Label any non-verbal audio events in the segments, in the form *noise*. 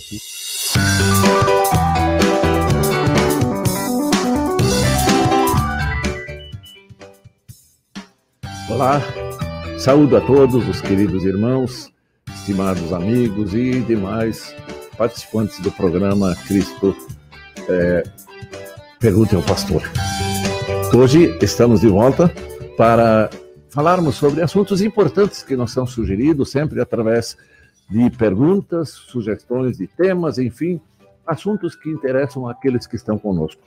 aqui. Olá, saúdo a todos os queridos irmãos, estimados amigos e demais participantes do programa Cristo é, Pergunte ao Pastor. Hoje estamos de volta para falarmos sobre assuntos importantes que nos são sugeridos, sempre através de perguntas, sugestões de temas, enfim, assuntos que interessam aqueles que estão conosco.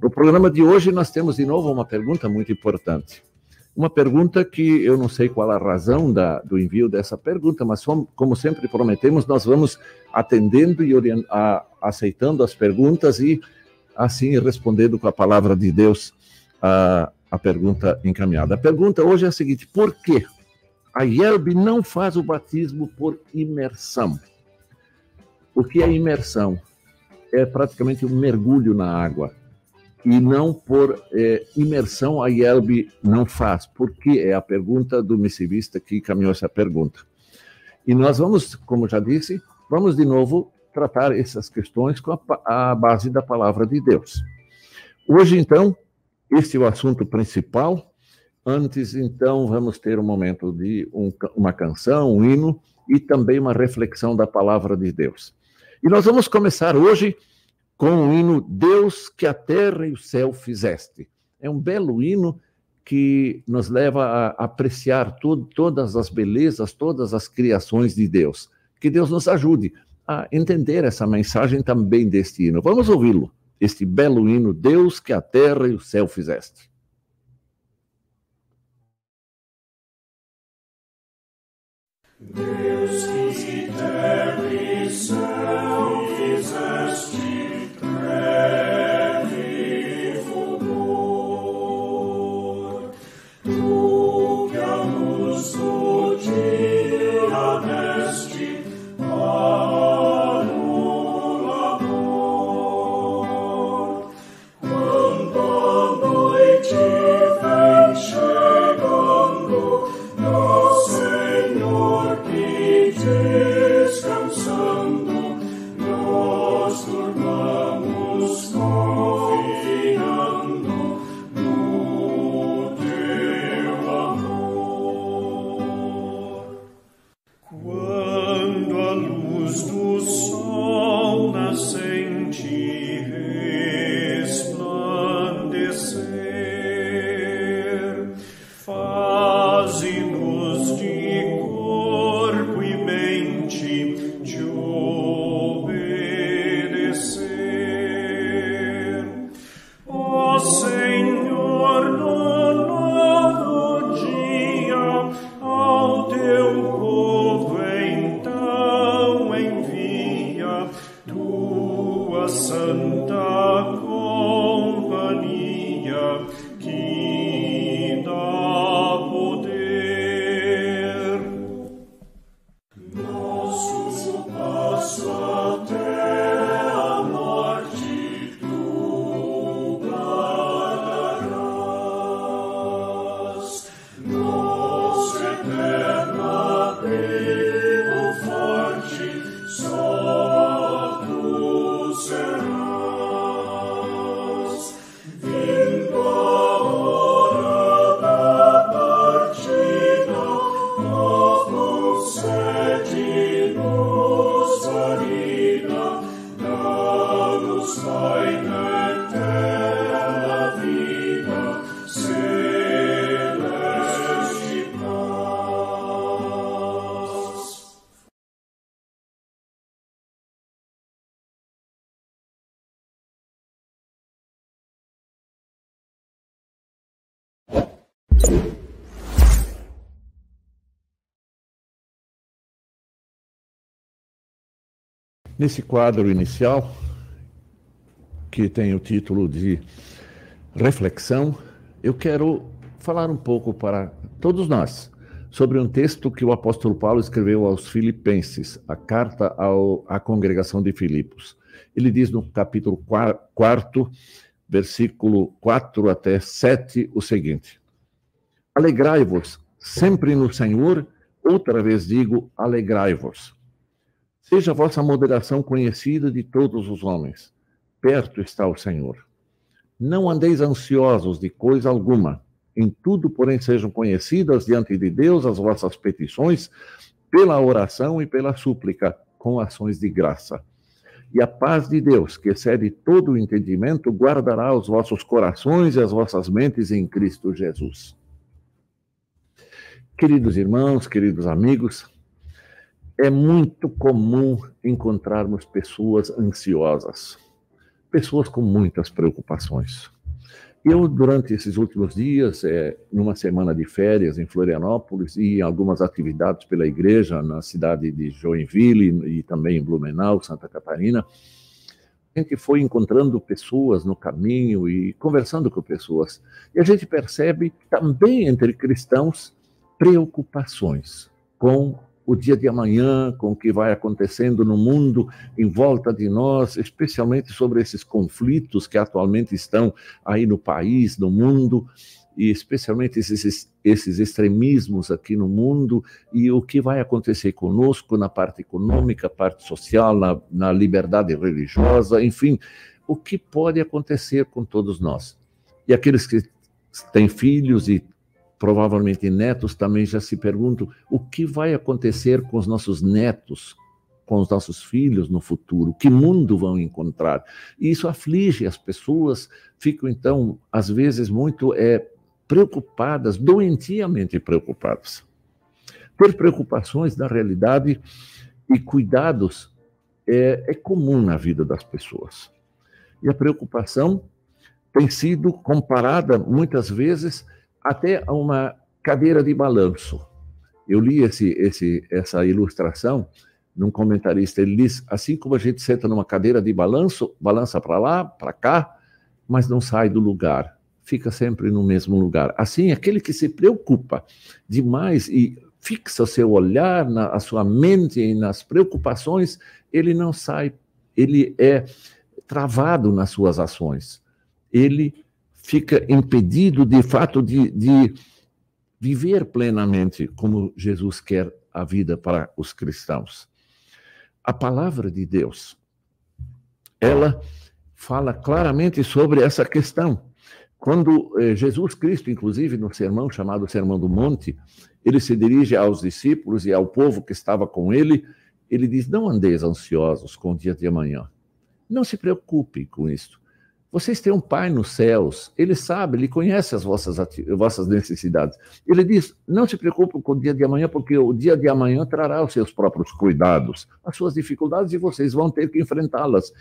No programa de hoje, nós temos de novo uma pergunta muito importante. Uma pergunta que eu não sei qual a razão da, do envio dessa pergunta, mas como sempre prometemos, nós vamos atendendo e a, aceitando as perguntas e assim respondendo com a palavra de Deus a, a pergunta encaminhada. A pergunta hoje é a seguinte: por que a IELB não faz o batismo por imersão? O que é imersão? É praticamente um mergulho na água e não por é, imersão a IELB não faz. Por que é a pergunta do missivista que encaminhou essa pergunta. E nós vamos, como já disse, vamos de novo tratar essas questões com a, a base da palavra de Deus. Hoje, então, este é o assunto principal. Antes, então, vamos ter um momento de um, uma canção, um hino e também uma reflexão da palavra de Deus. E nós vamos começar hoje com o hino Deus que a terra e o céu fizeste. É um belo hino que nos leva a apreciar tudo, todas as belezas, todas as criações de Deus. Que Deus nos ajude a entender essa mensagem também deste hino. Vamos ouvi-lo, este belo hino Deus que a terra e o céu fizeste. Deus Nesse quadro inicial, que tem o título de Reflexão, eu quero falar um pouco para todos nós sobre um texto que o apóstolo Paulo escreveu aos Filipenses, a carta ao, à congregação de Filipos. Ele diz no capítulo 4, versículo 4 até 7, o seguinte: Alegrai-vos sempre no Senhor, outra vez digo, alegrai-vos. Seja vossa moderação conhecida de todos os homens. Perto está o Senhor. Não andeis ansiosos de coisa alguma. Em tudo, porém, sejam conhecidas diante de Deus as vossas petições, pela oração e pela súplica, com ações de graça. E a paz de Deus, que excede todo o entendimento, guardará os vossos corações e as vossas mentes em Cristo Jesus. Queridos irmãos, queridos amigos, é muito comum encontrarmos pessoas ansiosas, pessoas com muitas preocupações. Eu, durante esses últimos dias, é, numa semana de férias em Florianópolis e em algumas atividades pela igreja na cidade de Joinville e também em Blumenau, Santa Catarina, a gente foi encontrando pessoas no caminho e conversando com pessoas. E a gente percebe também entre cristãos preocupações com o dia de amanhã, com o que vai acontecendo no mundo em volta de nós, especialmente sobre esses conflitos que atualmente estão aí no país, no mundo, e especialmente esses, esses extremismos aqui no mundo, e o que vai acontecer conosco na parte econômica, parte social, na, na liberdade religiosa, enfim, o que pode acontecer com todos nós. E aqueles que têm filhos e provavelmente netos também já se perguntam o que vai acontecer com os nossos netos, com os nossos filhos no futuro, que mundo vão encontrar. E isso aflige as pessoas, ficam então, às vezes, muito é, preocupadas, doentiamente preocupadas. Ter preocupações da realidade e cuidados é, é comum na vida das pessoas. E a preocupação tem sido comparada muitas vezes até uma cadeira de balanço. Eu li esse, esse, essa ilustração num comentarista. Ele diz: assim como a gente senta numa cadeira de balanço, balança para lá, para cá, mas não sai do lugar, fica sempre no mesmo lugar. Assim, aquele que se preocupa demais e fixa seu olhar, na, a sua mente e nas preocupações, ele não sai, ele é travado nas suas ações. Ele fica impedido, de fato, de, de viver plenamente como Jesus quer a vida para os cristãos. A palavra de Deus, ela fala claramente sobre essa questão. Quando eh, Jesus Cristo, inclusive no sermão chamado Sermão do Monte, ele se dirige aos discípulos e ao povo que estava com ele, ele diz: Não andeis ansiosos com o dia de amanhã. Não se preocupe com isso. Vocês têm um Pai nos céus, Ele sabe, Ele conhece as vossas, vossas necessidades. Ele diz: não se preocupem com o dia de amanhã, porque o dia de amanhã trará os seus próprios cuidados, as suas dificuldades, e vocês vão ter que enfrentá-las.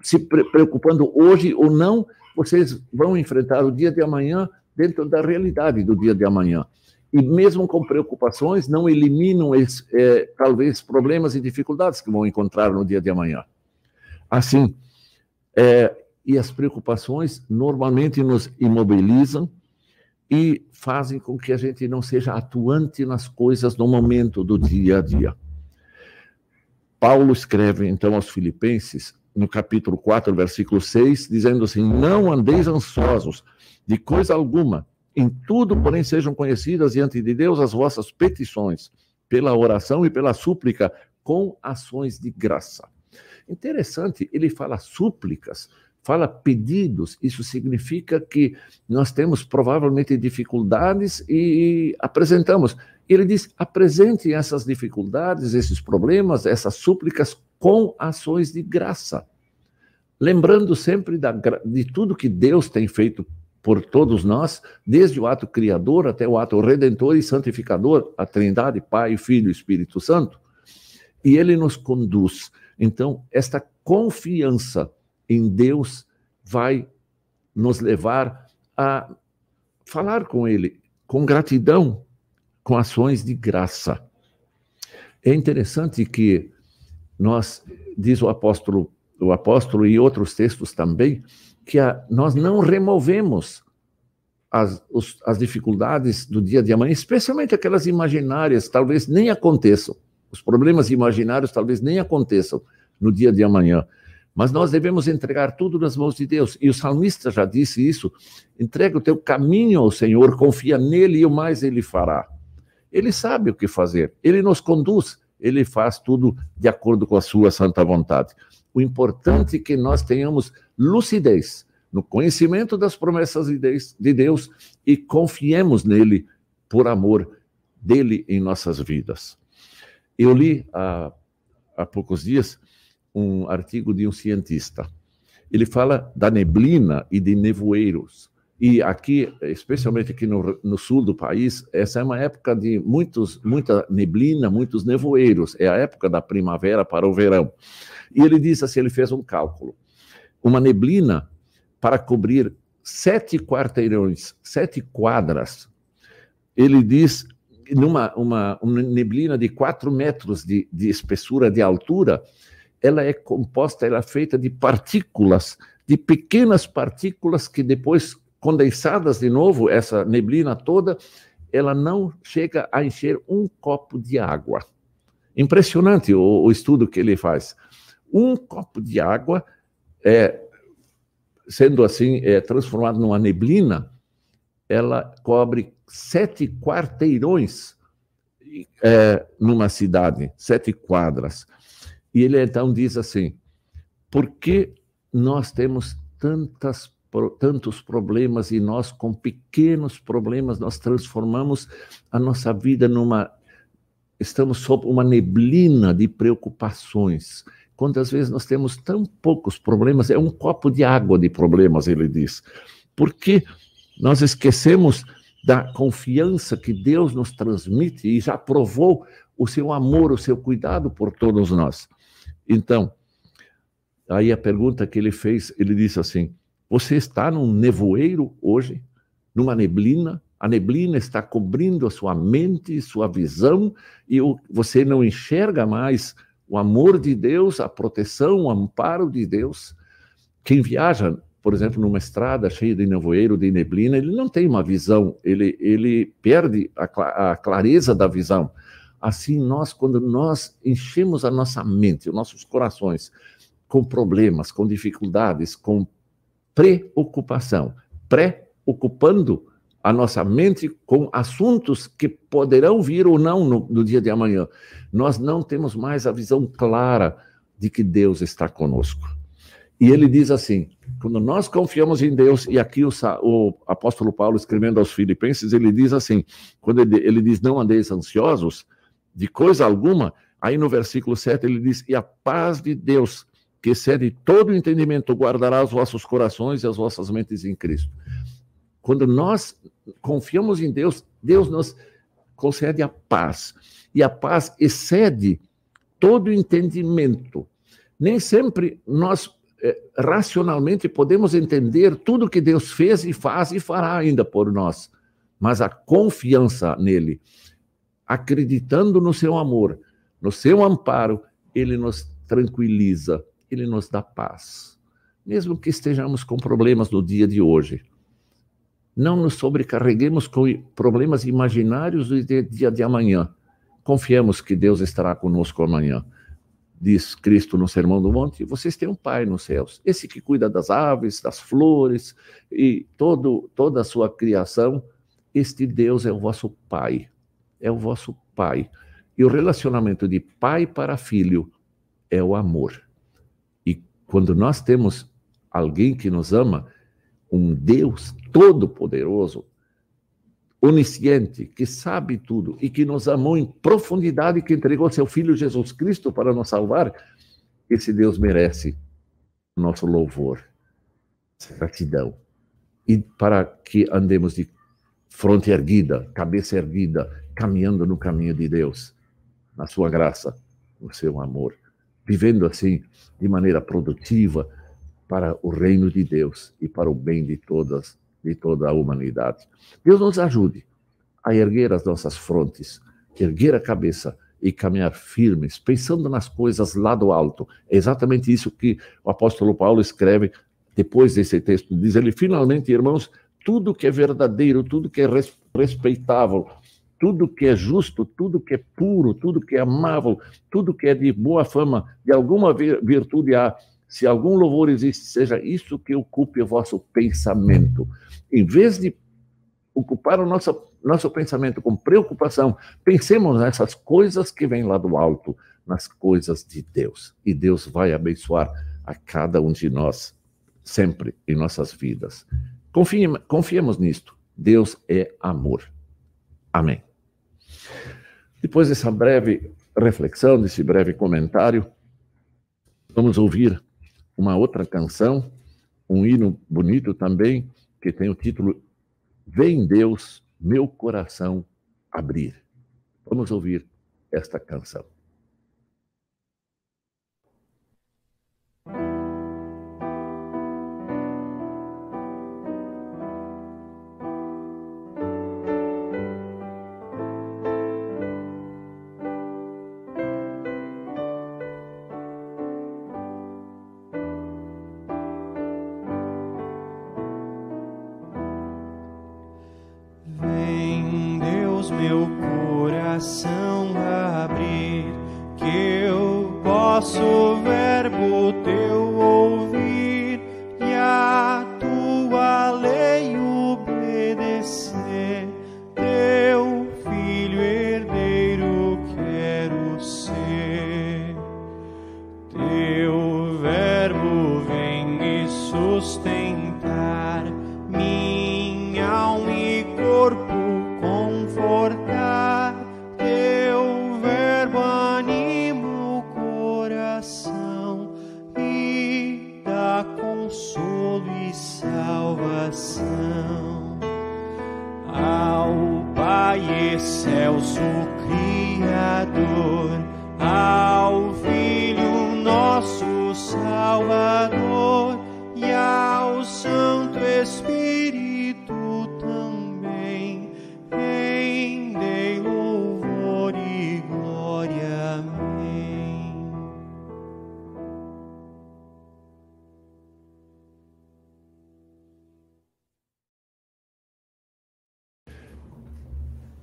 Se preocupando hoje ou não, vocês vão enfrentar o dia de amanhã dentro da realidade do dia de amanhã. E mesmo com preocupações, não eliminam é, talvez problemas e dificuldades que vão encontrar no dia de amanhã. Assim, é, e as preocupações normalmente nos imobilizam e fazem com que a gente não seja atuante nas coisas no momento do dia a dia. Paulo escreve então aos Filipenses, no capítulo 4, versículo 6, dizendo assim: Não andeis ansiosos de coisa alguma, em tudo, porém, sejam conhecidas diante de Deus as vossas petições, pela oração e pela súplica, com ações de graça. Interessante, ele fala súplicas, fala pedidos, isso significa que nós temos provavelmente dificuldades e apresentamos. Ele diz: apresente essas dificuldades, esses problemas, essas súplicas com ações de graça. Lembrando sempre da, de tudo que Deus tem feito por todos nós, desde o ato criador até o ato redentor e santificador, a Trindade, Pai, Filho e Espírito Santo. E ele nos conduz. Então, esta confiança em Deus vai nos levar a falar com Ele com gratidão, com ações de graça. É interessante que nós, diz o apóstolo, o apóstolo e outros textos também, que a, nós não removemos as, os, as dificuldades do dia de amanhã, especialmente aquelas imaginárias, talvez nem aconteçam. Os problemas imaginários talvez nem aconteçam no dia de amanhã. Mas nós devemos entregar tudo nas mãos de Deus. E o salmista já disse isso: entrega o teu caminho ao Senhor, confia nele e o mais ele fará. Ele sabe o que fazer, ele nos conduz, ele faz tudo de acordo com a sua santa vontade. O importante é que nós tenhamos lucidez no conhecimento das promessas de Deus e confiemos nele por amor dele em nossas vidas. Eu li há, há poucos dias um artigo de um cientista. Ele fala da neblina e de nevoeiros. E aqui, especialmente aqui no, no, sul do país, essa é uma época de muitos, muita neblina, muitos nevoeiros. É a época da primavera para o verão. E ele diz assim: ele fez um cálculo. Uma neblina para cobrir sete quarteirões, sete quadras. Ele diz numa uma, uma neblina de quatro metros de, de espessura de altura, ela é composta, ela é feita de partículas, de pequenas partículas que depois condensadas de novo, essa neblina toda, ela não chega a encher um copo de água. Impressionante o, o estudo que ele faz. Um copo de água, é, sendo assim é, transformado numa neblina, ela cobre sete quarteirões é, numa cidade, sete quadras. E ele então diz assim: por que nós temos tantas, tantos problemas e nós, com pequenos problemas, nós transformamos a nossa vida numa. Estamos sob uma neblina de preocupações. Quantas vezes nós temos tão poucos problemas? É um copo de água de problemas, ele diz. Porque nós esquecemos da confiança que Deus nos transmite e já provou o seu amor, o seu cuidado por todos nós. Então, aí a pergunta que ele fez, ele disse assim: Você está num nevoeiro hoje? Numa neblina? A neblina está cobrindo a sua mente, sua visão, e você não enxerga mais o amor de Deus, a proteção, o amparo de Deus. Quem viaja por exemplo, numa estrada cheia de nevoeiro, de neblina, ele não tem uma visão, ele, ele perde a, a clareza da visão. Assim, nós, quando nós enchemos a nossa mente, os nossos corações, com problemas, com dificuldades, com preocupação, preocupando a nossa mente com assuntos que poderão vir ou não no, no dia de amanhã, nós não temos mais a visão clara de que Deus está conosco. E ele diz assim: quando nós confiamos em Deus, e aqui o, o, apóstolo Paulo escrevendo aos Filipenses, ele diz assim: quando ele, ele diz não andeis ansiosos de coisa alguma, aí no versículo 7 ele diz: e a paz de Deus, que excede todo entendimento, guardará os vossos corações e as vossas mentes em Cristo. Quando nós confiamos em Deus, Deus nos concede a paz. E a paz excede todo entendimento. Nem sempre nós é, racionalmente podemos entender tudo que Deus fez e faz e fará ainda por nós, mas a confiança nele, acreditando no seu amor, no seu amparo, ele nos tranquiliza, ele nos dá paz. Mesmo que estejamos com problemas no dia de hoje, não nos sobrecarreguemos com problemas imaginários do dia de amanhã. Confiemos que Deus estará conosco amanhã diz Cristo no Sermão do Monte, vocês têm um Pai nos céus, esse que cuida das aves, das flores e todo, toda a sua criação, este Deus é o vosso Pai, é o vosso Pai. E o relacionamento de pai para filho é o amor. E quando nós temos alguém que nos ama, um Deus todo-poderoso, onisciente, que sabe tudo e que nos amou em profundidade, que entregou seu Filho Jesus Cristo para nos salvar, esse Deus merece nosso louvor, gratidão. E para que andemos de fronte erguida, cabeça erguida, caminhando no caminho de Deus, na sua graça, no seu amor, vivendo assim de maneira produtiva para o reino de Deus e para o bem de todas de toda a humanidade. Deus nos ajude a erguer as nossas frontes, erguer a cabeça e caminhar firmes, pensando nas coisas lá do alto. É exatamente isso que o apóstolo Paulo escreve depois desse texto. Diz ele: finalmente, irmãos, tudo que é verdadeiro, tudo que é respeitável, tudo que é justo, tudo que é puro, tudo que é amável, tudo que é de boa fama, de alguma virtude há, se algum louvor existe, seja isso que ocupe o vosso pensamento. Em vez de ocupar o nosso, nosso pensamento com preocupação. Pensemos nessas coisas que vêm lá do alto, nas coisas de Deus. E Deus vai abençoar a cada um de nós, sempre em nossas vidas. Confiemos, confiemos nisto. Deus é amor. Amém. Depois dessa breve reflexão, desse breve comentário, vamos ouvir uma outra canção, um hino bonito também, que tem o título Vem Deus, meu coração abrir. Vamos ouvir esta canção. excelso Criador, ao Filho nosso Salvador e ao Santo Espírito.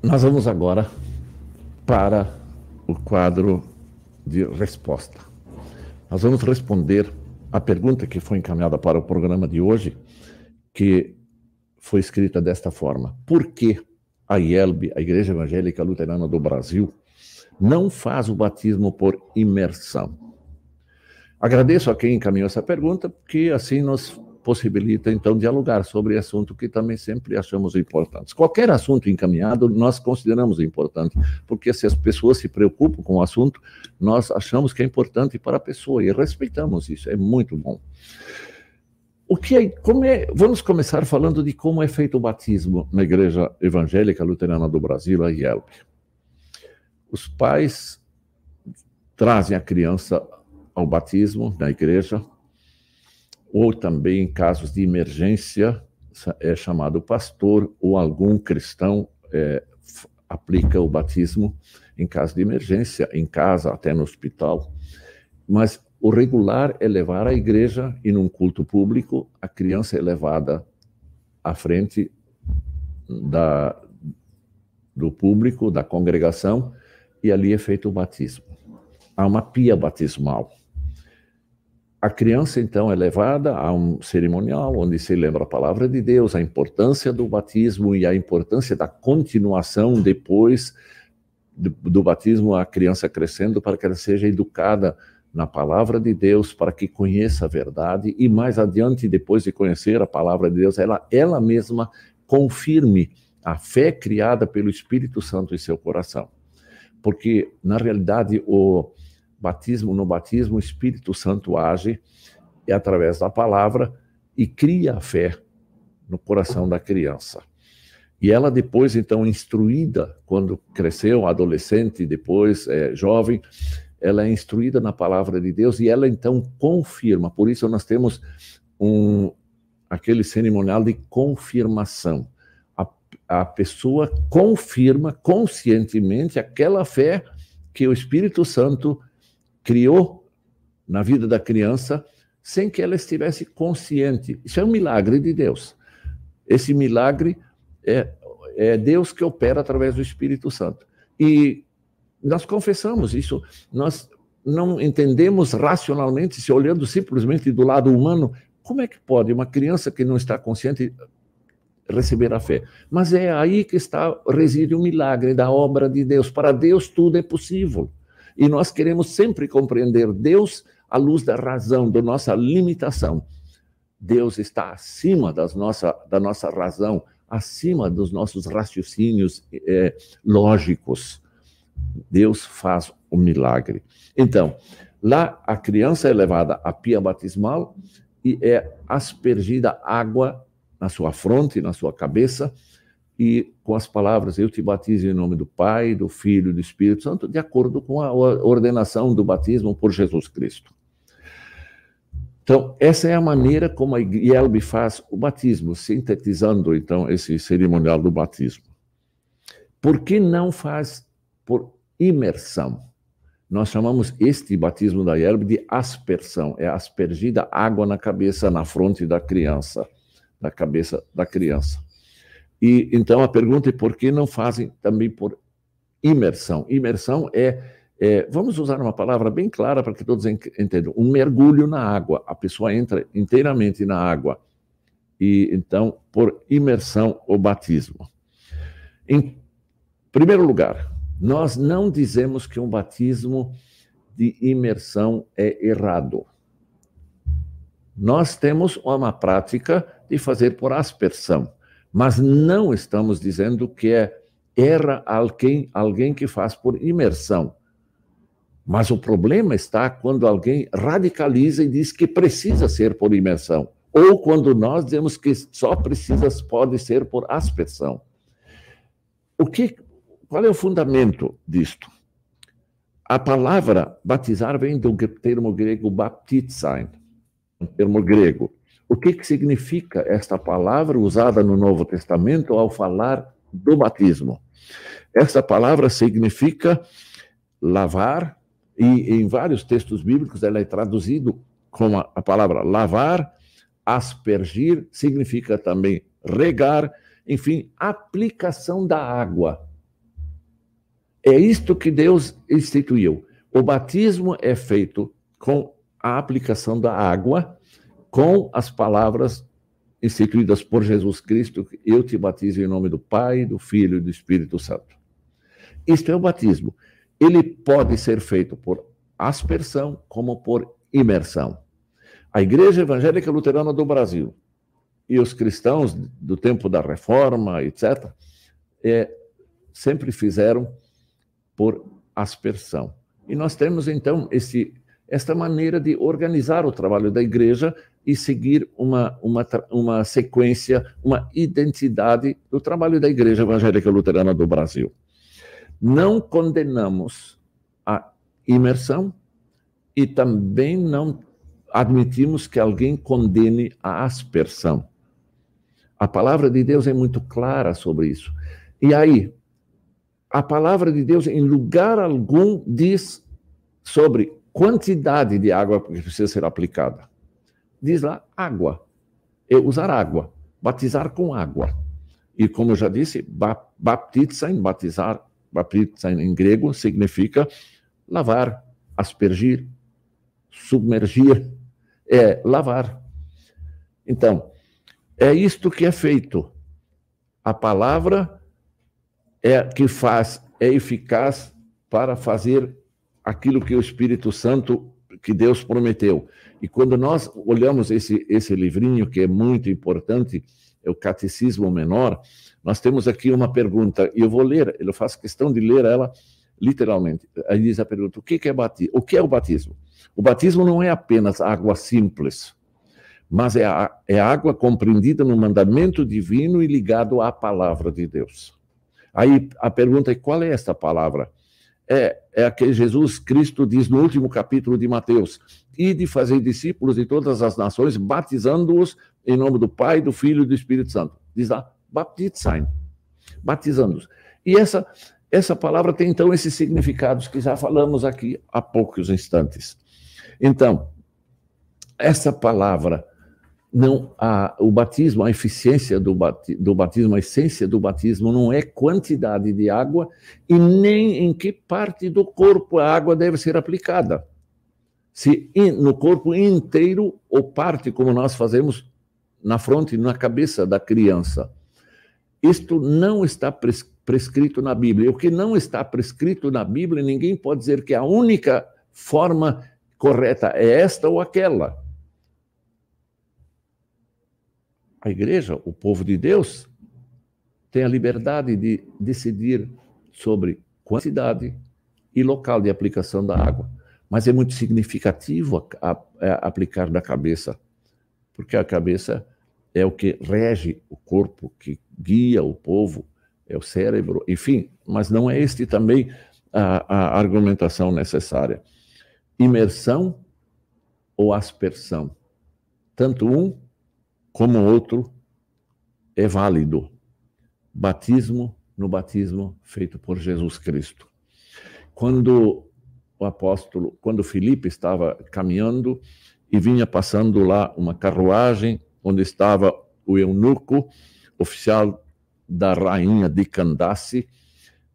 Nós vamos agora para o quadro de resposta. Nós vamos responder a pergunta que foi encaminhada para o programa de hoje, que foi escrita desta forma: Por que a IELB, a Igreja Evangélica Luterana do Brasil, não faz o batismo por imersão? Agradeço a quem encaminhou essa pergunta, porque assim nós possibilita, então, dialogar sobre assunto que também sempre achamos importantes. Qualquer assunto encaminhado, nós consideramos importante, porque se as pessoas se preocupam com o assunto, nós achamos que é importante para a pessoa e respeitamos isso, é muito bom. O que é, como é, vamos começar falando de como é feito o batismo na Igreja Evangélica Luterana do Brasil, a IELP. Os pais trazem a criança ao batismo na igreja, ou também em casos de emergência, é chamado pastor ou algum cristão é, aplica o batismo em caso de emergência, em casa, até no hospital. Mas o regular é levar à igreja e num culto público, a criança é levada à frente da, do público, da congregação, e ali é feito o batismo. Há uma pia batismal. A criança, então, é levada a um cerimonial onde se lembra a palavra de Deus, a importância do batismo e a importância da continuação depois do, batismo, a criança crescendo para que ela seja educada na palavra de Deus, para que conheça a verdade e mais adiante, depois de conhecer a palavra de Deus, ela, ela mesma confirme a fé criada pelo Espírito Santo em seu coração. Porque, na realidade, o batismo no batismo, o Espírito Santo age é através da palavra e cria a fé no coração da criança. E ela depois, então, instruída, quando cresceu, adolescente, depois é, jovem, ela é instruída na palavra de Deus e ela então confirma. Por isso nós temos um aquele cerimonial de confirmação. A, a pessoa confirma conscientemente aquela fé que o Espírito Santo criou na vida da criança sem que ela estivesse consciente. Isso é um milagre de Deus. Esse milagre é, é Deus que opera através do Espírito Santo. E nós confessamos isso, nós não entendemos racionalmente, se olhando simplesmente do lado humano, como é que pode uma criança que não está consciente receber a fé. Mas é aí que está reside o milagre da obra de Deus. Para Deus tudo é possível. E nós queremos sempre compreender Deus à luz da razão, da nossa limitação. Deus está acima das nossa, da nossa razão, acima dos nossos raciocínios é, lógicos. Deus faz o milagre. Então, lá a criança é levada à pia batismal e é aspergida água na sua fronte, na sua cabeça, e com as palavras: Eu te batizo em nome do Pai, do Filho e do Espírito Santo, de acordo com a ordenação do batismo por Jesus Cristo. Então, essa é a maneira como a IELB faz o batismo, sintetizando então esse cerimonial do batismo. Por que não faz por imersão? Nós chamamos este batismo da IELB de aspersão, é aspergida água na cabeça, na fronte da criança, na cabeça da criança. E então a pergunta é por que não fazem também por imersão? Imersão é é, vamos usar uma palavra bem clara para que todos entendam: um mergulho na água. A pessoa entra inteiramente na água. E então, por imersão, o batismo. Em primeiro lugar, nós não dizemos que um batismo de imersão é errado. Nós temos uma prática de fazer por aspersão, mas não estamos dizendo que é erra alguém, alguém que faz por imersão. Mas o problema está quando alguém radicaliza e diz que precisa ser por imersão, ou quando nós dizemos que só precisa pode ser por aspersão. O que qual é o fundamento disto? A palavra batizar vem do termo grego baptizein, um termo grego. O que, que significa esta palavra usada no Novo Testamento ao falar do batismo? Essa palavra significa lavar, e em vários textos bíblicos ela é traduzido com a, a palavra lavar, aspergir, significa também regar, enfim, aplicação da água. É isto que Deus instituiu. O batismo é feito com a aplicação da água, com as palavras instituídas por Jesus Cristo, eu te batizo em nome do Pai, do Filho e do Espírito Santo. Isto é o batismo ele pode ser feito por aspersão como por imersão. A Igreja Evangélica Luterana do Brasil e os cristãos do tempo da Reforma, etc., é, sempre fizeram por aspersão. E nós temos, então, esse, esta maneira de organizar o trabalho da igreja e seguir uma, uma, uma sequência, uma identidade do trabalho da Igreja Evangélica Luterana do Brasil. Não condenamos a imersão e também não admitimos que alguém condene a aspersão. A palavra de Deus é muito clara sobre isso. E aí, a palavra de Deus, em lugar algum, diz sobre quantidade de água que precisa ser aplicada. Diz lá água. É usar água, batizar com água. E como eu já disse, baptizar, batizar Baptizar em grego significa lavar, aspergir, submergir, é lavar. Então, é isto que é feito. A palavra é que faz, é eficaz para fazer aquilo que o Espírito Santo, que Deus prometeu. E quando nós olhamos esse, esse livrinho, que é muito importante, é o Catecismo Menor, nós temos aqui uma pergunta, e eu vou ler, eu faço questão de ler ela literalmente. Aí diz a pergunta: o que é batismo? O que é o batismo? O batismo não é apenas água simples, mas é, a, é água compreendida no mandamento divino e ligado à palavra de Deus. Aí a pergunta é: qual é esta palavra? É, é que Jesus Cristo diz no último capítulo de Mateus: e de fazer discípulos de todas as nações, batizando-os em nome do Pai, do Filho e do Espírito Santo. Diz lá, baptizain, batizando-os. E essa, essa palavra tem então esses significados que já falamos aqui há poucos instantes. Então, essa palavra, não a, o batismo, a eficiência do, bati, do batismo, a essência do batismo não é quantidade de água e nem em que parte do corpo a água deve ser aplicada. Se in, no corpo inteiro ou parte, como nós fazemos na fronte, na cabeça da criança. isto não está prescrito na Bíblia. O que não está prescrito na Bíblia, ninguém pode dizer que a única forma correta é esta ou aquela. A igreja, o povo de Deus, tem a liberdade de decidir sobre quantidade e local de aplicação da água. Mas é muito significativo a, a, a aplicar da cabeça, porque a cabeça é o que rege o corpo, que guia o povo, é o cérebro, enfim, mas não é este também a, a argumentação necessária. Imersão ou aspersão? Tanto um como outro é válido. Batismo no batismo feito por Jesus Cristo. Quando o apóstolo, quando Filipe estava caminhando e vinha passando lá uma carruagem onde estava o eunuco, oficial da rainha de Candace,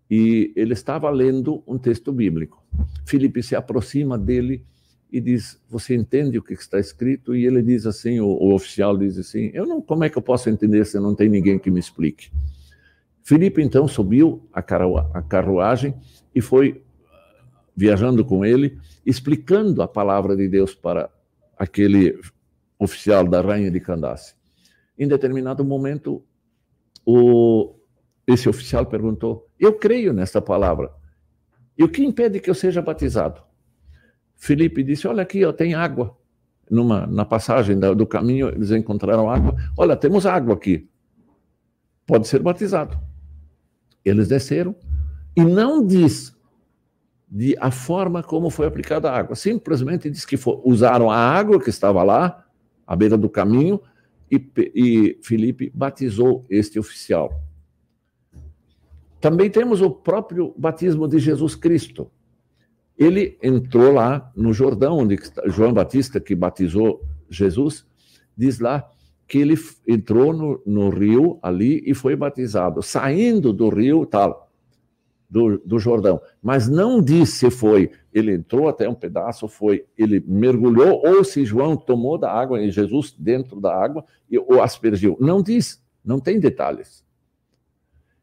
e ele estava lendo um texto bíblico. Filipe se aproxima dele e diz: Você entende o que está escrito? E ele diz assim: o, o oficial diz assim: Eu não, como é que eu posso entender se não tem ninguém que me explique? Filipe então subiu a, a carruagem e foi viajando com ele, explicando a palavra de Deus para aquele oficial da rainha de Candace. Em determinado momento, o, esse oficial perguntou: Eu creio nesta palavra. E o que impede que eu seja batizado? Felipe disse: Olha aqui, ó, tem água. Numa, na passagem do caminho, eles encontraram água. Olha, temos água aqui. Pode ser batizado. Eles desceram e não diz de a forma como foi aplicada a água. Simplesmente diz que for, usaram a água que estava lá, à beira do caminho, e, e Felipe batizou este oficial. Também temos o próprio batismo de Jesus Cristo. Ele entrou lá no Jordão, onde João Batista, que batizou Jesus, diz lá que ele entrou no, no rio ali e foi batizado. Saindo do rio, tal, do, do Jordão. Mas não disse se foi, ele entrou até um pedaço, foi, ele mergulhou, ou se João tomou da água e Jesus dentro da água e, ou aspergiu. Não diz, não tem detalhes.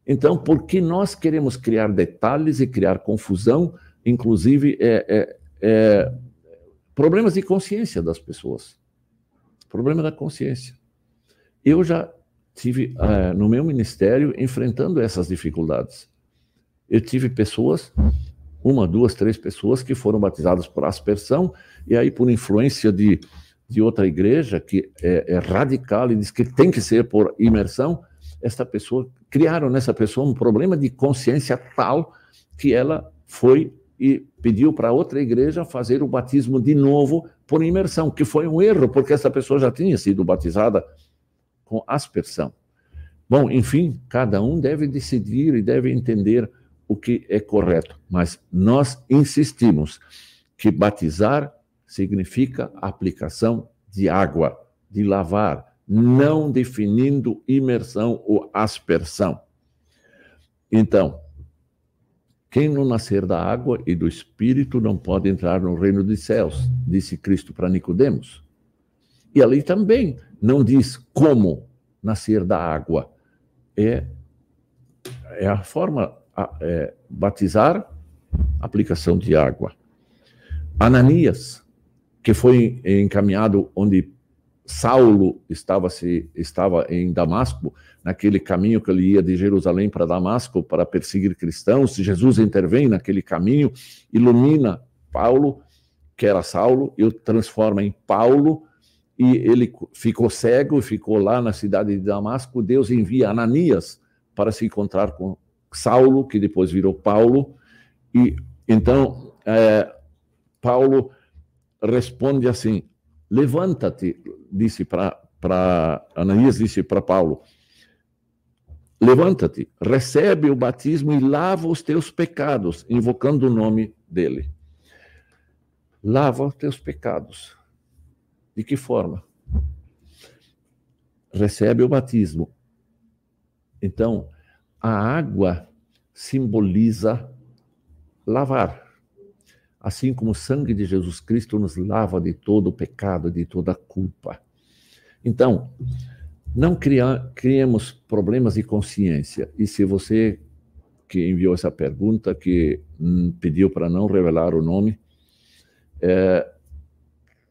Então, porque nós queremos criar detalhes e criar confusão, inclusive é, é, é, problemas de consciência das pessoas. Problema da consciência. Eu já tive uh, no meu ministério enfrentando essas dificuldades eu tive pessoas, uma, duas, três pessoas que foram batizadas por aspersão, e aí por influência de, de outra igreja que é, é radical e diz que tem que ser por imersão, esta pessoa, criaram nessa pessoa um problema de consciência tal que ela foi e pediu para outra igreja fazer o batismo de novo por imersão, que foi um erro, porque essa pessoa já tinha sido batizada com aspersão. Bom, enfim, cada um deve decidir e deve entender o que é correto, mas nós insistimos que batizar significa aplicação de água, de lavar, não definindo imersão ou aspersão. Então, quem não nascer da água e do espírito não pode entrar no reino dos céus, disse Cristo para Nicodemos. E ali também não diz como nascer da água. É, é a forma é, batizar, aplicação de água. Ananias, que foi encaminhado onde Saulo estava, se, estava em Damasco, naquele caminho que ele ia de Jerusalém para Damasco para perseguir cristãos. Jesus intervém naquele caminho, ilumina Paulo, que era Saulo, e o transforma em Paulo, e ele ficou cego, ficou lá na cidade de Damasco. Deus envia Ananias para se encontrar com Saulo, que depois virou Paulo, e então é, Paulo responde assim: levanta-te, disse para Ananias, disse para Paulo: levanta-te, recebe o batismo e lava os teus pecados, invocando o nome dele. Lava os teus pecados. De que forma? Recebe o batismo. Então, a água simboliza lavar. Assim como o sangue de Jesus Cristo nos lava de todo o pecado, de toda a culpa. Então, Não criemos problemas de consciência. E se você que enviou essa pergunta, que hum, pediu para não revelar o nome, é,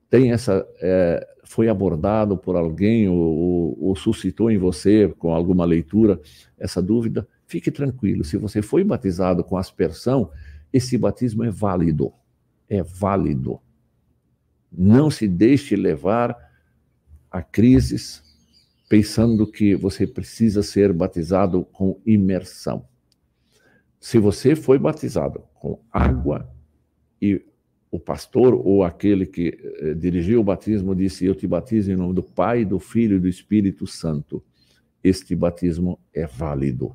tem essa é, foi abordado por alguém ou, ou, ou, suscitou em você com alguma leitura essa dúvida, fique tranquilo. Se você foi batizado com aspersão, esse batismo é válido, é válido. Não se deixe levar a crises pensando que você precisa ser batizado com imersão. Se você foi batizado com água e o pastor ou aquele que eh, dirigiu o batismo disse: Eu te batizo em nome do Pai, do Filho e do Espírito Santo. Este batismo é válido.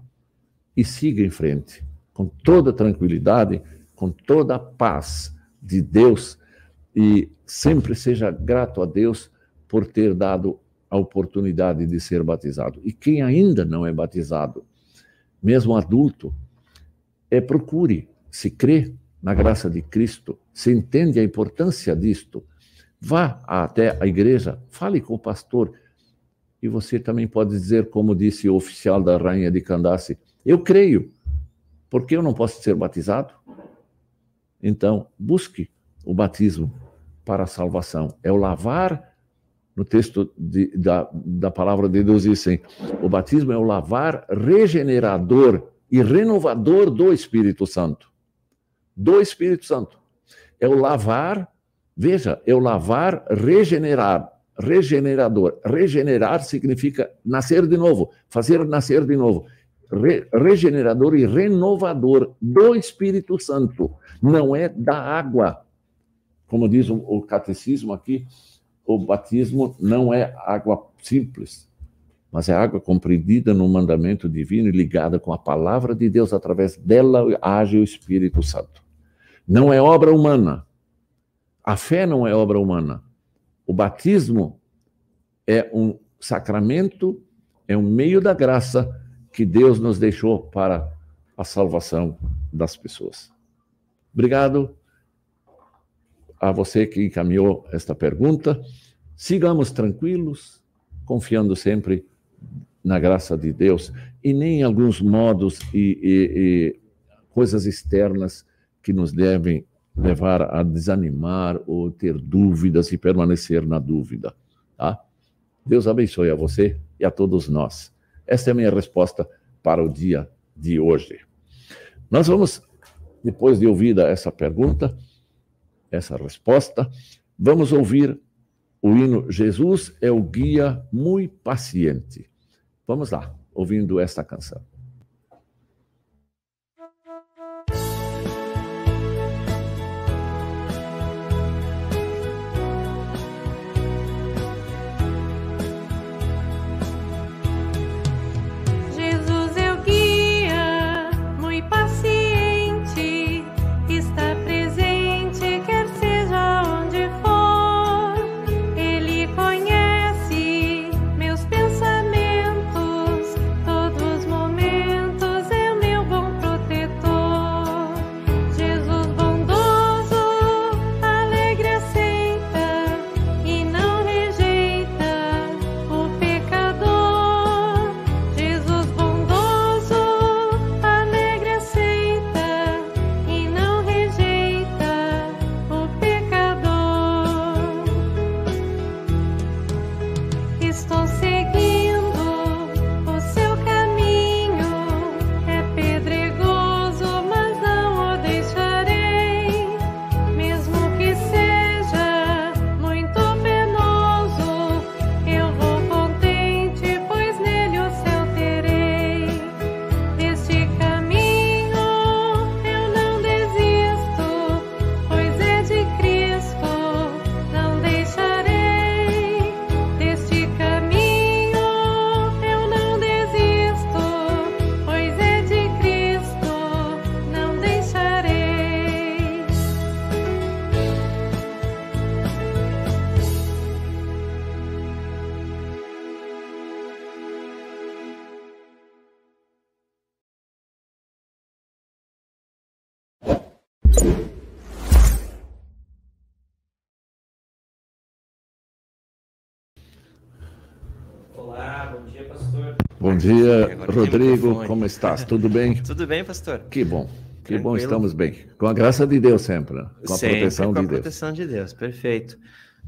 E siga em frente, com toda tranquilidade, com toda a paz de Deus, e sempre seja grato a Deus por ter dado a oportunidade de ser batizado. E quem ainda não é batizado, mesmo adulto, é procure, se crê na graça de Cristo, se entende a importância disto, vá até a igreja, fale com o pastor. E você também pode dizer, como disse o oficial da rainha de Candace, eu creio, porque eu não posso ser batizado? Então, busque o batismo para a salvação. É o lavar, no texto de, da, da palavra de Deus dizem, o batismo é o lavar regenerador e renovador do Espírito Santo do Espírito Santo. É o lavar, veja, é o lavar regenerar, regenerador. Regenerar significa nascer de novo, fazer nascer de novo. Re, regenerador e renovador do Espírito Santo, não é da água. Como diz o, o catecismo aqui, o batismo não é água simples, mas é água compreendida no mandamento divino e ligada com a palavra de Deus, através dela age o Espírito Santo. Não é obra humana. A fé não é obra humana. O batismo é um sacramento, é um meio da graça que Deus nos deixou para a salvação das pessoas. Obrigado a você que encaminhou esta pergunta. Sigamos tranquilos, confiando sempre na graça de Deus e nem em alguns modos e, e, e coisas externas que nos devem levar a desanimar ou ter dúvidas e permanecer na dúvida. Tá? Deus abençoe a você e a todos nós. Esta é a minha resposta para o dia de hoje. Nós vamos, depois de ouvida essa pergunta, essa resposta, vamos ouvir o hino Jesus é o guia muito paciente. Vamos lá, ouvindo esta canção. Dia, Rodrigo. Como estás? Tudo bem? *laughs* Tudo bem, pastor? Que bom. Que Tranquilo. bom, estamos bem. Com a graça de Deus sempre, né? com a sempre proteção com de a Deus. proteção de Deus, perfeito.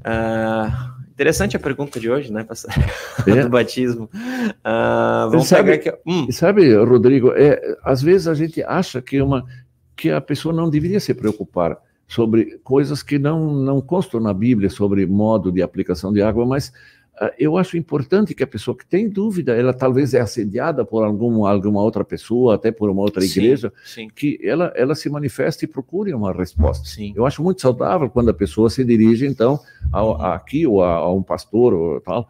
Uh, interessante a pergunta de hoje, né, pastor? *laughs* É. Do batismo. Uh, vamos sabe, pegar aqui. Hum. Sabe, Rodrigo, é, às vezes a gente acha que, uma, que a pessoa não deveria se preocupar sobre coisas que não, não constam na Bíblia sobre modo de aplicação de água, mas eu acho importante que a pessoa que tem dúvida, ela talvez é assediada por algum, alguma outra pessoa, até por uma outra igreja, sim. que ela, ela se manifeste e procure uma resposta. Sim. Eu acho muito saudável quando a pessoa se dirige, então, a, aqui ou a, a um pastor ou tal,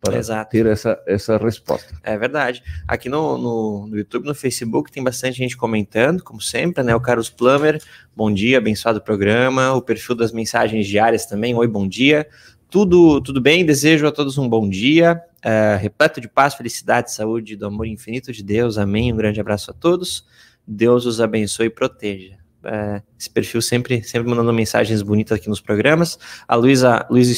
para Exato. ter essa, essa resposta. É verdade. Aqui no, no, no, YouTube, no Facebook, tem bastante gente comentando, como sempre, né? O Carlos Plummer, bom dia, abençoado programa. O perfil das mensagens diárias também, oi, bom dia. Tudo, tudo bem? Desejo a todos um bom dia, é, repleto de paz, felicidade, saúde, do amor infinito de Deus. Amém. Um grande abraço a todos. Deus os abençoe e proteja é, esse perfil sempre, sempre mandando mensagens bonitas aqui nos programas. A Luísa Luiz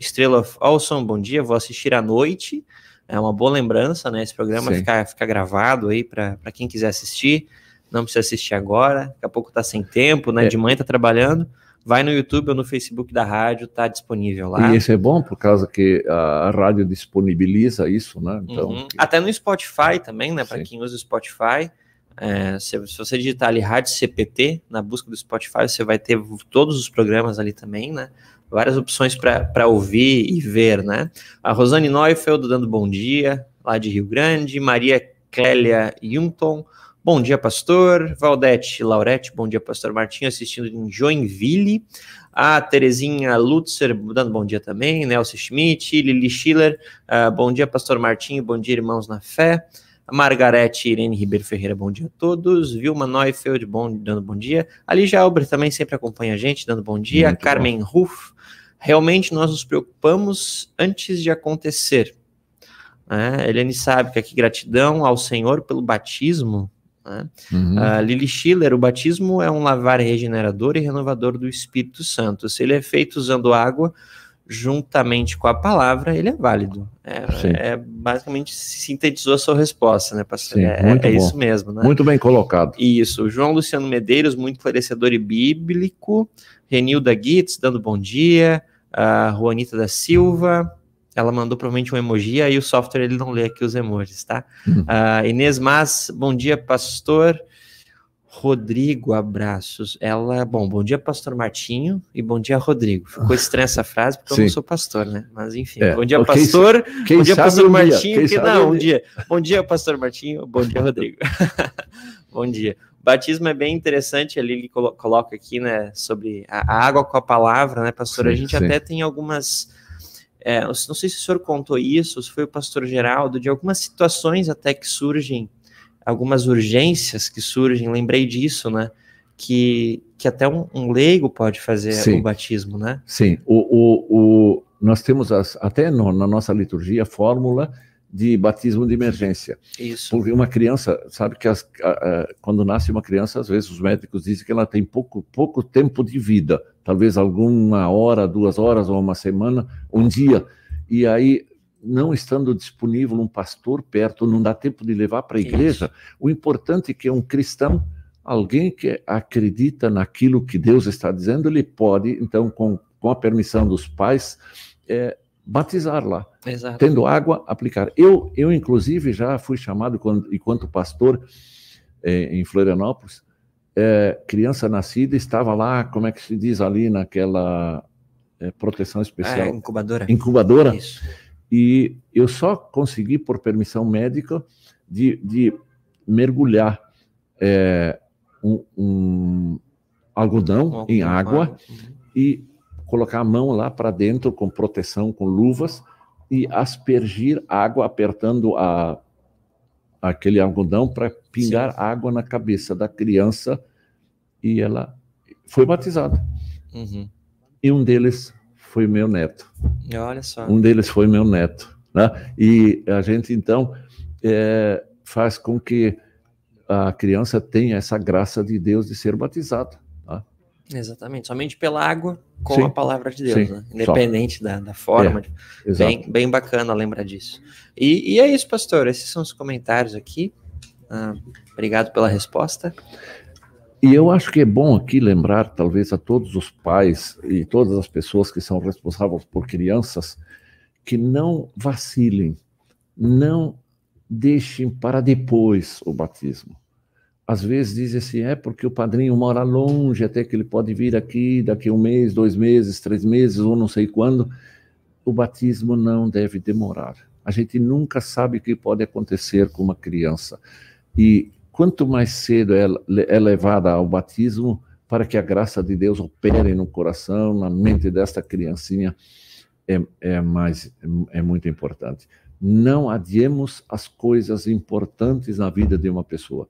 Estrela Olson, bom dia, vou assistir à noite. É uma boa lembrança, né? Esse programa fica, fica gravado aí para quem quiser assistir. Não precisa assistir agora, daqui a pouco tá sem tempo, né? É. De manhã tá trabalhando. Vai no YouTube ou no Facebook da rádio, tá disponível lá. E isso é bom por causa que a rádio disponibiliza isso, né? Então, uhum. Até no Spotify também, né? Para quem usa o Spotify, é, se, se, você digitar ali Rádio CPT na busca do Spotify, você vai ter todos os programas ali também, né? Várias opções para ouvir e ver, né? A Rosane Neufeld dando bom dia, lá de Rio Grande. Maria Clélia Junton, bom dia, pastor. Valdete Laurete, bom dia, pastor Martinho, assistindo em Joinville. A Terezinha Lutzer, dando bom dia também. Nelson Schmidt, Lili Schiller, uh, bom dia, pastor Martinho, bom dia, irmãos na fé. Margarete Irene Ribeiro Ferreira, bom dia a todos. Vilma Neufeld, bom, dando bom dia. A Lígia Albert também sempre acompanha a gente, dando bom dia. Muito Carmen bom. Ruff, realmente nós nos preocupamos antes de acontecer. É, Eliane sabe que aqui gratidão ao Senhor pelo batismo. Né? Uhum. Uh, Lili Schiller, o batismo é um lavar regenerador e renovador do Espírito Santo. Se ele é feito usando água, juntamente com a palavra, ele é válido. É, é basicamente sintetizou a sua resposta, né, pastor? Sim, é, é isso mesmo, né? Muito bem colocado. Isso. João Luciano Medeiros, muito esclarecedor e bíblico. Renilda Gitz, dando bom dia. A Juanita da Silva, ela mandou provavelmente um emoji, aí o software ele não lê aqui os emojis, tá? Uh, Inês Mas, bom dia, pastor. Rodrigo, abraços. Ela, bom, bom dia, pastor Martinho, e bom dia, Rodrigo. Ficou estranha essa frase, porque Sim. eu não sou pastor, né? Mas enfim, é. bom dia, pastor. Quem, bom dia, pastor um Martinho. Dia. não, um dia. Bom dia, pastor Martinho. Bom dia, Rodrigo. *laughs* bom dia. O batismo é bem interessante, ali ele coloca aqui, né, sobre a água com a palavra, né, pastor? Sim, a gente sim. até tem algumas. É, não sei se o senhor contou isso, se foi o pastor Geraldo, de algumas situações até que surgem algumas urgências que surgem, lembrei disso, né? Que, que até um, um leigo pode fazer Sim. o batismo, né? Sim, o, o, o nós temos as, até no, na nossa liturgia a fórmula de batismo de emergência. Isso. Porque uma criança, sabe que as, a, a, quando nasce uma criança, às vezes os médicos dizem que ela tem pouco, pouco tempo de vida, talvez alguma hora, duas horas, ou uma semana, um dia. E aí não estando disponível um pastor perto, não dá tempo de levar para a igreja. Isso. O importante é que um cristão, alguém que acredita naquilo que Deus está dizendo, ele pode, então, com, com a permissão dos pais, é, batizar lá. Exato. Tendo água, aplicar. Eu, eu, inclusive, já fui chamado, quando, enquanto pastor é, em Florianópolis, é, criança nascida, estava lá, como é que se diz ali, naquela é, proteção especial. É, incubadora. Incubadora. Isso e eu só consegui, por permissão médica, de, de mergulhar um, um, algodão um em água uhum. e colocar a mão lá para dentro com proteção, com luvas e aspergir água apertando a, aquele algodão para pingar Sim. água na cabeça da criança e ela foi batizada. Uhum. E um deles foi meu neto. Olha só. Um deles foi meu neto. Né? E a gente, então, é, faz com que a criança tenha essa graça de Deus de ser batizada. Exatamente, somente pela água com Sim. a palavra de Deus, Sim, né? independente da, da forma. É, bem, bem bacana lembrar disso. E, e é isso, pastor. Esses são os comentários aqui. Ah, obrigado pela resposta. E eu acho que é bom aqui lembrar, talvez, a todos os pais e todas as pessoas que são responsáveis por crianças, que não vacilem, não deixem para depois o batismo. Às vezes dizem assim, é porque o padrinho mora longe, até que ele pode vir aqui daqui um mês, dois meses, três meses, ou não sei quando. O batismo não deve demorar. A gente nunca sabe o que pode acontecer com uma criança. E quanto mais cedo é, é levada ao batismo, para que a graça de Deus opere no coração, na mente desta criancinha, é, é mais é muito importante. Não adiemos as coisas importantes na vida de uma pessoa.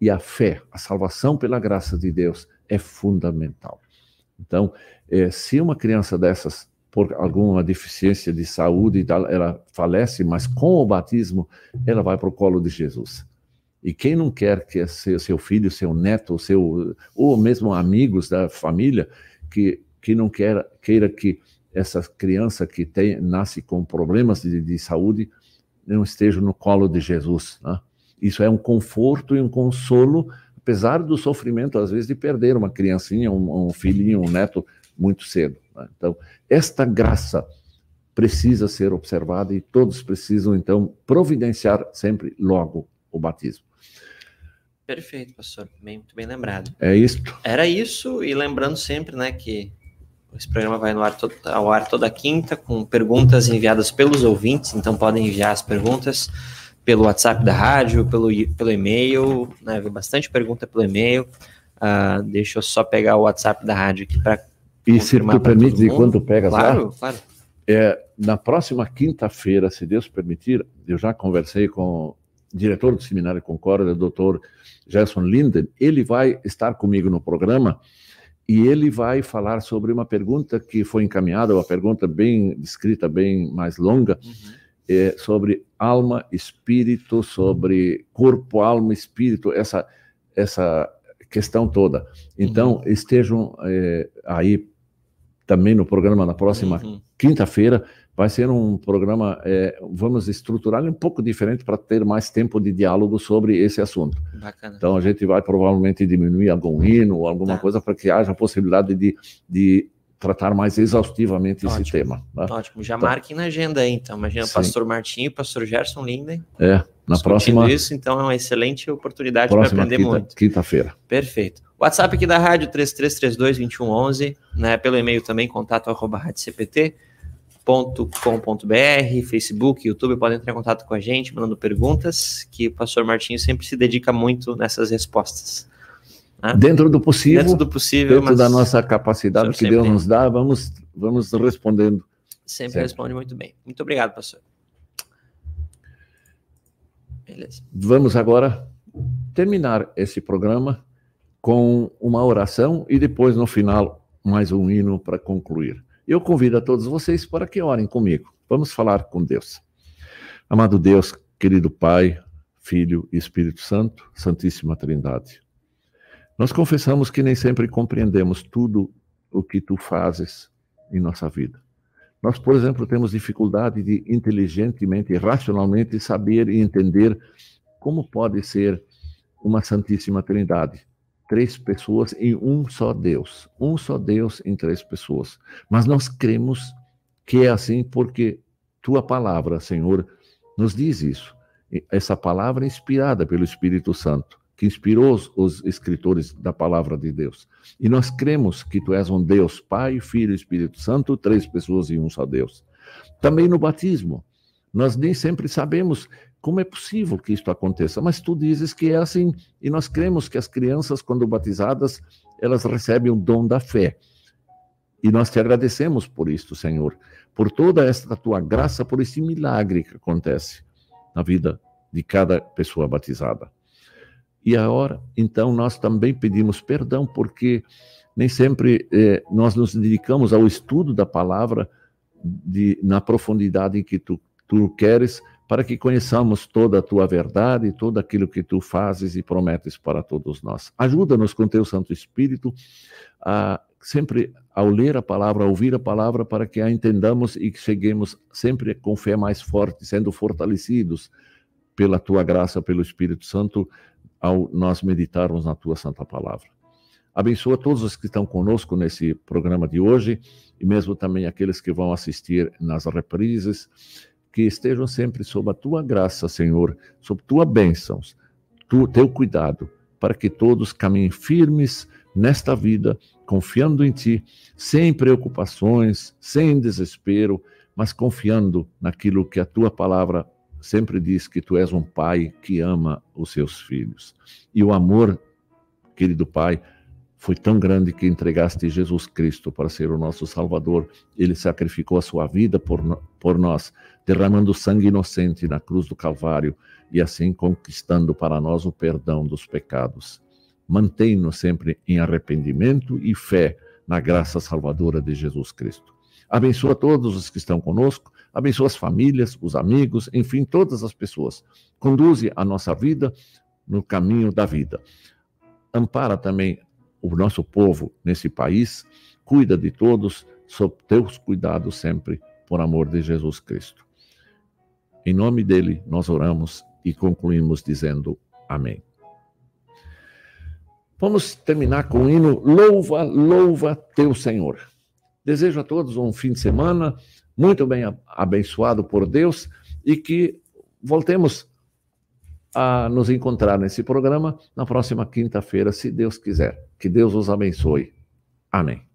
E a fé, a salvação pela graça de Deus é fundamental. Então, eh, se uma criança dessas, por alguma deficiência de saúde, ela falece, mas com o batismo, ela vai para o colo de Jesus. E quem não quer que seu, seu filho, seu neto, seu, ou mesmo amigos da família, que, que não quer, queira que essa criança que tem, nasce com problemas de, de saúde não esteja no colo de Jesus, né? Isso é um conforto e um consolo, apesar do sofrimento, às vezes, de perder uma criancinha, um, um filhinho, um neto muito cedo. Né? Então, esta graça precisa ser observada e todos precisam, então, providenciar sempre logo o batismo. Perfeito, pastor. Bem, muito bem lembrado. É isto. Era isso, e lembrando sempre, né, que esse programa vai no ar todo, ao ar toda quinta, com perguntas enviadas pelos ouvintes, então podem enviar as perguntas pelo WhatsApp da rádio, pelo, pelo e-mail, né? Veio bastante pergunta pelo e-mail. Uh, deixa eu só pegar o WhatsApp da rádio aqui para. E se tu permite, de quando pegas claro, lá? Claro, é, na próxima quinta-feira, se Deus permitir, eu já conversei com o diretor do Seminário Concórdia, o doutor Gerson Linden, ele vai estar comigo no programa e ele vai falar sobre uma pergunta que foi encaminhada, uma pergunta bem escrita, bem mais longa, uhum. É, sobre alma, espírito, sobre corpo, alma, espírito, essa, essa questão toda. Então, uhum. estejam é, aí também no programa na próxima uhum. quinta-feira. Vai ser um programa, é, vamos estruturar um pouco diferente para ter mais tempo de diálogo sobre esse assunto. Bacana. Então, a gente vai provavelmente diminuir algum hino ou alguma tá. coisa para que haja a possibilidade de, de tratar mais exaustivamente Ótimo. esse tema. Né? Ótimo, já então, marquem na agenda aí, então. Imagina o pastor Martinho e o pastor Gerson Linden. É, na próxima. isso, então é uma excelente oportunidade para aprender quinta, muito. Quinta-feira. Perfeito. WhatsApp aqui da rádio 3332-2111, né? Pelo e-mail também, contato arroba .com.br, Facebook, YouTube, podem entrar em contato com a gente, mandando perguntas, que o pastor Martinho sempre se dedica muito nessas respostas. Né? Dentro do possível, dentro do possível, dentro da nossa capacidade que Deus nos dá, vamos, vamos respondendo. Sempre, sempre, responde muito bem. Muito obrigado, pastor. Beleza. Vamos agora terminar esse programa com uma oração e depois, no final, mais um hino para concluir. Eu convido a todos vocês para que orem comigo. Vamos falar com Deus. Amado Deus, querido Pai, Filho e Espírito Santo, Santíssima Trindade. Nós confessamos que nem sempre compreendemos tudo o que tu fazes em nossa vida. Nós, por exemplo, temos dificuldade de inteligentemente racionalmente saber e entender como pode ser uma Santíssima Trindade. Três pessoas em um só Deus. Um só Deus em três pessoas. Mas nós cremos que é assim porque tua palavra, Senhor, nos diz isso. Essa palavra é inspirada pelo Espírito Santo que inspirou os, escritores da palavra de Deus. E nós cremos que tu és um Deus, Pai, Filho e Espírito Santo, três pessoas em um só Deus. Também no batismo. Nós nem sempre sabemos como é possível que isto aconteça, mas tu dizes que é assim. E nós cremos que as crianças, quando batizadas, elas recebem o dom da fé. E nós te agradecemos por isto, Senhor, por toda esta tua graça, por esse milagre que acontece na vida de cada pessoa batizada. E agora, então, nós também pedimos perdão, porque nem sempre eh, nós nos dedicamos ao estudo da palavra de, na profundidade em que tu, tu queres, para que conheçamos toda a tua verdade, tudo aquilo que tu fazes e prometes para todos nós. Ajuda-nos com teu Santo Espírito a sempre ao ler a palavra, a ouvir a palavra, para que a entendamos e que cheguemos sempre com fé mais forte, sendo fortalecidos pela tua graça, pelo Espírito Santo, ao nós meditarmos na tua santa palavra. Abençoa todos os que estão conosco nesse programa de hoje e mesmo também aqueles que vão assistir nas reprises que estejam sempre sob a tua graça, Senhor, sob tua bênçãos, tu, teu cuidado, para que todos caminhem firmes nesta vida, confiando em ti, sem preocupações, sem desespero, mas confiando naquilo que a tua palavra sempre diz que tu és um pai que ama os seus filhos. E o amor, querido pai, foi tão grande que entregaste Jesus Cristo para ser o nosso Salvador. Ele sacrificou a sua vida por, por nós, derramando sangue inocente na cruz do Calvário e assim conquistando para nós o perdão dos pecados. Mantém-nos sempre em arrependimento e fé na graça salvadora de Jesus Cristo. Abençoa todos os que estão conosco, abençoa as famílias, os amigos, enfim, todas as pessoas. Conduze a nossa vida no caminho da vida. Ampara também o nosso povo nesse país, cuida de todos, sob teus cuidados sempre, por amor de Jesus Cristo. Em nome dele, nós oramos e concluímos dizendo amém. Vamos terminar com o hino Louva, louva teu Senhor. Desejo a todos um fim de semana muito bem abençoado por Deus e que voltemos a nos encontrar nesse programa na próxima quinta-feira, se Deus quiser. Que Deus os abençoe. Amém.